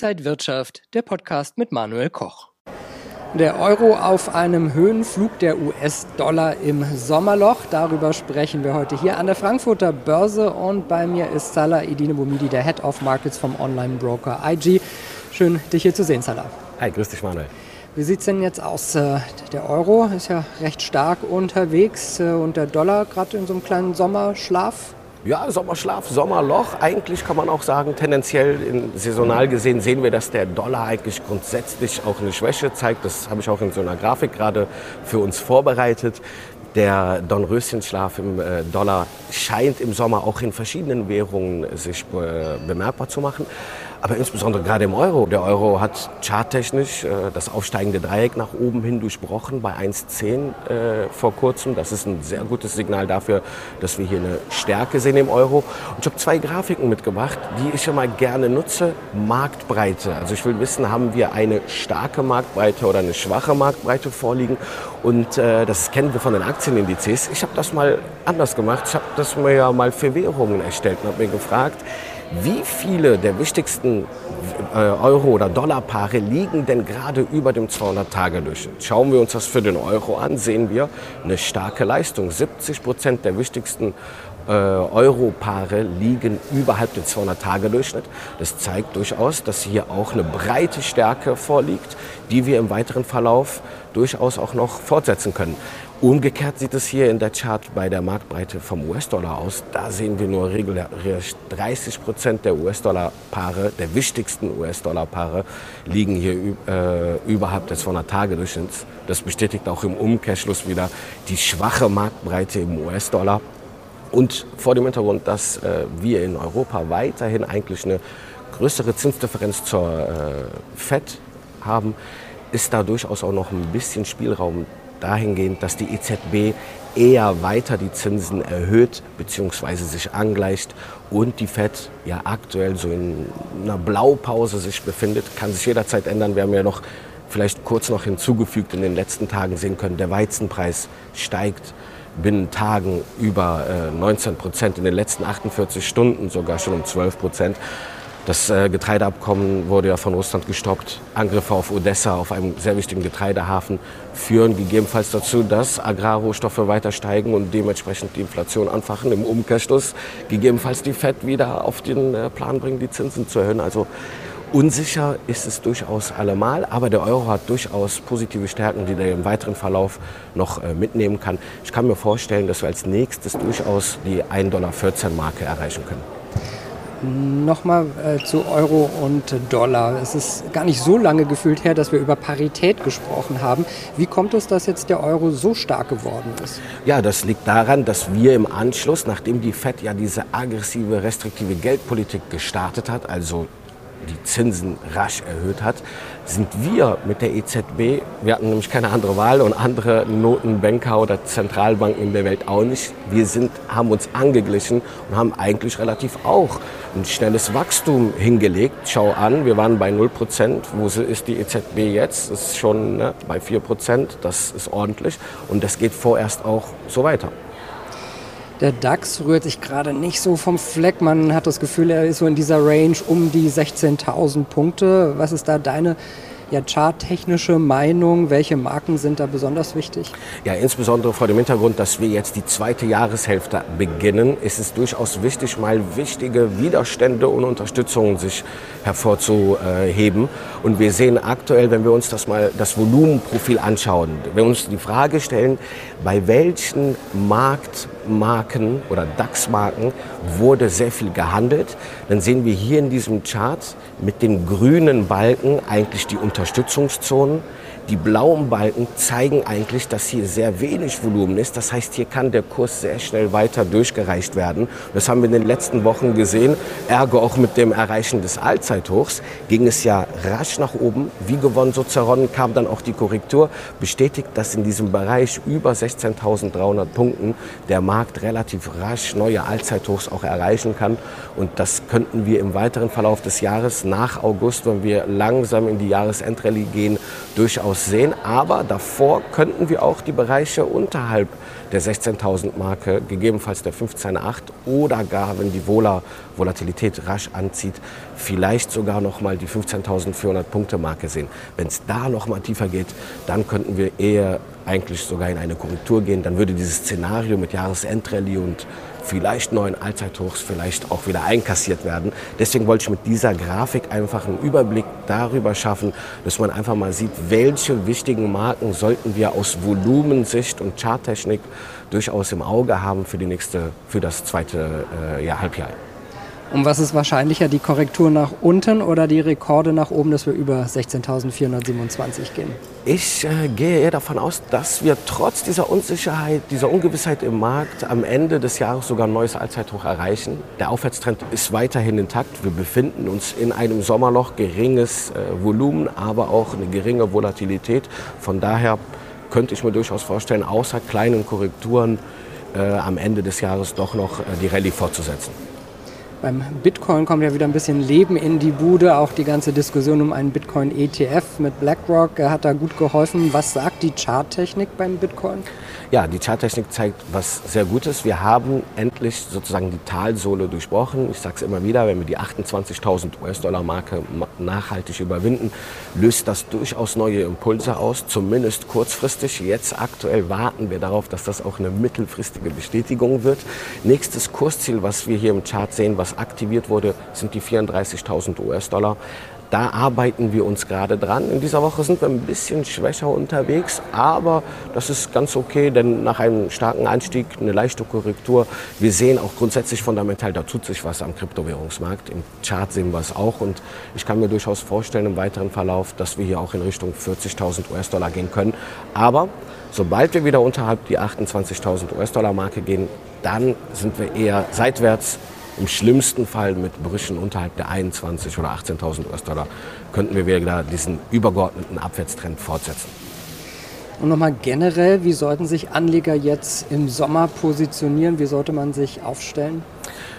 Inside Wirtschaft, der Podcast mit Manuel Koch. Der Euro auf einem Höhenflug, der US-Dollar im Sommerloch. Darüber sprechen wir heute hier an der Frankfurter Börse. Und bei mir ist Salah Idine Bumidi, der Head of Markets vom Online-Broker IG. Schön, dich hier zu sehen, Salah. Hi, grüß dich, Manuel. Wie sieht es denn jetzt aus? Äh, der Euro ist ja recht stark unterwegs äh, und der Dollar gerade in so einem kleinen Sommerschlaf. Ja, Sommerschlaf, Sommerloch. Eigentlich kann man auch sagen, tendenziell in, saisonal gesehen sehen wir, dass der Dollar eigentlich grundsätzlich auch eine Schwäche zeigt. Das habe ich auch in so einer Grafik gerade für uns vorbereitet. Der Dornröschenschlaf im äh, Dollar scheint im Sommer auch in verschiedenen Währungen sich äh, bemerkbar zu machen aber insbesondere gerade im Euro. Der Euro hat charttechnisch äh, das aufsteigende Dreieck nach oben hin durchbrochen bei 1,10 äh, vor kurzem. Das ist ein sehr gutes Signal dafür, dass wir hier eine Stärke sehen im Euro. Und ich habe zwei Grafiken mitgebracht, die ich immer gerne nutze. Marktbreite. Also ich will wissen, haben wir eine starke Marktbreite oder eine schwache Marktbreite vorliegen? Und äh, das kennen wir von den Aktienindizes. Ich habe das mal anders gemacht. Ich habe das mir ja mal für Währungen erstellt und habe mir gefragt, wie viele der wichtigsten äh, Euro- oder Dollarpaare liegen denn gerade über dem 200-Tage-Durchschnitt? Schauen wir uns das für den Euro an, sehen wir eine starke Leistung. 70 Prozent der wichtigsten äh, Europaare liegen überhalb des 200-Tage-Durchschnitt. Das zeigt durchaus, dass hier auch eine breite Stärke vorliegt, die wir im weiteren Verlauf durchaus auch noch fortsetzen können. Umgekehrt sieht es hier in der Chart bei der Marktbreite vom US-Dollar aus. Da sehen wir nur regulär 30 Prozent der US-Dollar-Paare, der wichtigsten US-Dollar-Paare, liegen hier äh, überhalb des 200-Tage-Durchschnitts. Das bestätigt auch im Umkehrschluss wieder die schwache Marktbreite im US-Dollar. Und vor dem Hintergrund, dass äh, wir in Europa weiterhin eigentlich eine größere Zinsdifferenz zur äh, FED haben, ist da durchaus auch noch ein bisschen Spielraum dahingehend, dass die EZB eher weiter die Zinsen erhöht bzw. sich angleicht und die FED ja aktuell so in einer Blaupause sich befindet, kann sich jederzeit ändern. Wir haben ja noch vielleicht kurz noch hinzugefügt in den letzten Tagen sehen können, der Weizenpreis steigt binnen Tagen über äh, 19 Prozent, in den letzten 48 Stunden sogar schon um 12 Prozent. Das äh, Getreideabkommen wurde ja von Russland gestoppt. Angriffe auf Odessa, auf einem sehr wichtigen Getreidehafen, führen gegebenenfalls dazu, dass Agrarrohstoffe weiter steigen und dementsprechend die Inflation anfachen. Im Umkehrschluss gegebenenfalls die FED wieder auf den äh, Plan bringen, die Zinsen zu erhöhen. Also unsicher ist es durchaus allemal, aber der Euro hat durchaus positive Stärken, die er im weiteren Verlauf noch äh, mitnehmen kann. Ich kann mir vorstellen, dass wir als nächstes durchaus die 1,14 Dollar Marke erreichen können. Nochmal äh, zu Euro und Dollar. Es ist gar nicht so lange gefühlt her, dass wir über Parität gesprochen haben. Wie kommt es, dass jetzt der Euro so stark geworden ist? Ja, das liegt daran, dass wir im Anschluss, nachdem die FED ja diese aggressive, restriktive Geldpolitik gestartet hat, also die Zinsen rasch erhöht hat, sind wir mit der EZB, wir hatten nämlich keine andere Wahl und andere Notenbanker oder Zentralbanken in der Welt auch nicht, wir sind, haben uns angeglichen und haben eigentlich relativ auch ein schnelles Wachstum hingelegt. Schau an, wir waren bei 0 Prozent. Wo ist die EZB jetzt? Das ist schon ne, bei 4 Prozent. Das ist ordentlich. Und das geht vorerst auch so weiter. Der DAX rührt sich gerade nicht so vom Fleck. Man hat das Gefühl, er ist so in dieser Range um die 16.000 Punkte. Was ist da deine ja, charttechnische Meinung? Welche Marken sind da besonders wichtig? Ja, insbesondere vor dem Hintergrund, dass wir jetzt die zweite Jahreshälfte beginnen, ist es durchaus wichtig, mal wichtige Widerstände und Unterstützungen sich hervorzuheben. Und wir sehen aktuell, wenn wir uns das mal das Volumenprofil anschauen, wenn wir uns die Frage stellen, bei welchen Marktmarken oder DAX-Marken wurde sehr viel gehandelt, dann sehen wir hier in diesem Chart mit den grünen Balken eigentlich die Unterstützungszonen. Die blauen Balken zeigen eigentlich, dass hier sehr wenig Volumen ist. Das heißt, hier kann der Kurs sehr schnell weiter durchgereicht werden. Das haben wir in den letzten Wochen gesehen. Ergo auch mit dem Erreichen des Allzeithochs ging es ja rasch nach oben. Wie gewonnen, so zerronnen kam dann auch die Korrektur. Bestätigt, dass in diesem Bereich über 16.300 Punkten der Markt Markt relativ rasch neue Allzeithochs auch erreichen kann. Und das könnten wir im weiteren Verlauf des Jahres nach August, wenn wir langsam in die Jahresendrallye gehen, durchaus sehen. Aber davor könnten wir auch die Bereiche unterhalb der 16.000 Marke, gegebenenfalls der 15.8 oder gar, wenn die Vola Volatilität rasch anzieht, vielleicht sogar noch mal die 15.400 Punkte Marke sehen. Wenn es da noch mal tiefer geht, dann könnten wir eher eigentlich sogar in eine Korrektur gehen. Dann würde dieses Szenario mit Jahresendrallye und vielleicht neuen Allzeithochs vielleicht auch wieder einkassiert werden. Deswegen wollte ich mit dieser Grafik einfach einen Überblick darüber schaffen, dass man einfach mal sieht, welche wichtigen Marken sollten wir aus Volumensicht und Charttechnik durchaus im Auge haben für, die nächste, für das zweite äh, Jahr, Halbjahr. Und was ist wahrscheinlicher, die Korrektur nach unten oder die Rekorde nach oben, dass wir über 16.427 gehen? Ich äh, gehe eher davon aus, dass wir trotz dieser Unsicherheit, dieser Ungewissheit im Markt am Ende des Jahres sogar ein neues Allzeithoch erreichen. Der Aufwärtstrend ist weiterhin intakt. Wir befinden uns in einem Sommerloch, geringes äh, Volumen, aber auch eine geringe Volatilität. Von daher könnte ich mir durchaus vorstellen, außer kleinen Korrekturen äh, am Ende des Jahres doch noch äh, die Rallye fortzusetzen. Beim Bitcoin kommt ja wieder ein bisschen Leben in die Bude. Auch die ganze Diskussion um einen Bitcoin-ETF mit BlackRock hat da gut geholfen. Was sagt die Charttechnik beim Bitcoin? Ja, die Charttechnik zeigt was sehr Gutes. Wir haben endlich sozusagen die Talsohle durchbrochen. Ich sage es immer wieder, wenn wir die 28.000 US-Dollar-Marke nachhaltig überwinden, löst das durchaus neue Impulse aus, zumindest kurzfristig. Jetzt aktuell warten wir darauf, dass das auch eine mittelfristige Bestätigung wird. Nächstes Kursziel, was wir hier im Chart sehen, was aktiviert wurde, sind die 34.000 US-Dollar. Da arbeiten wir uns gerade dran. In dieser Woche sind wir ein bisschen schwächer unterwegs, aber das ist ganz okay, denn nach einem starken Anstieg eine leichte Korrektur. Wir sehen auch grundsätzlich fundamental, da tut sich was am Kryptowährungsmarkt. Im Chart sehen wir es auch und ich kann mir durchaus vorstellen im weiteren Verlauf, dass wir hier auch in Richtung 40.000 US-Dollar gehen können. Aber sobald wir wieder unterhalb die 28.000 US-Dollar-Marke gehen, dann sind wir eher seitwärts im schlimmsten Fall mit Brüchen unterhalb der 21 oder 18.000 US-Dollar könnten wir wieder diesen übergeordneten Abwärtstrend fortsetzen. Und nochmal generell, wie sollten sich Anleger jetzt im Sommer positionieren? Wie sollte man sich aufstellen?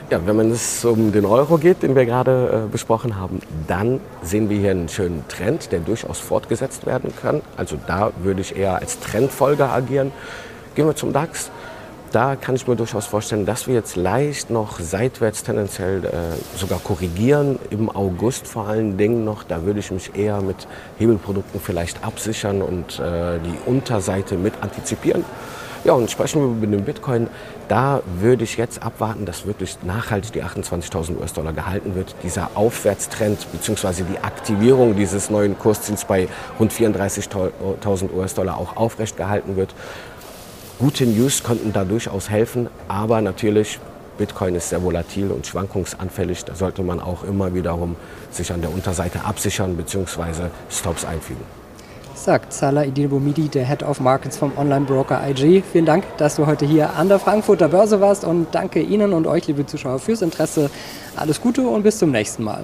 Ja, wenn es um den Euro geht, den wir gerade äh, besprochen haben, dann sehen wir hier einen schönen Trend, der durchaus fortgesetzt werden kann. Also da würde ich eher als Trendfolger agieren. Gehen wir zum DAX da kann ich mir durchaus vorstellen, dass wir jetzt leicht noch seitwärts tendenziell äh, sogar korrigieren. Im August vor allen Dingen noch. Da würde ich mich eher mit Hebelprodukten vielleicht absichern und äh, die Unterseite mit antizipieren. Ja, und sprechen wir über den Bitcoin. Da würde ich jetzt abwarten, dass wirklich nachhaltig die 28.000 US-Dollar gehalten wird. Dieser Aufwärtstrend bzw. die Aktivierung dieses neuen Kursziels bei rund 34.000 US-Dollar auch aufrecht gehalten wird. Gute News konnten da durchaus helfen, aber natürlich, Bitcoin ist sehr volatil und schwankungsanfällig. Da sollte man auch immer wiederum sich an der Unterseite absichern bzw. Stops einfügen. Sagt Salah Idinobomidi, der Head of Markets vom Online-Broker IG. Vielen Dank, dass du heute hier an der Frankfurter Börse warst und danke Ihnen und euch, liebe Zuschauer, fürs Interesse. Alles Gute und bis zum nächsten Mal.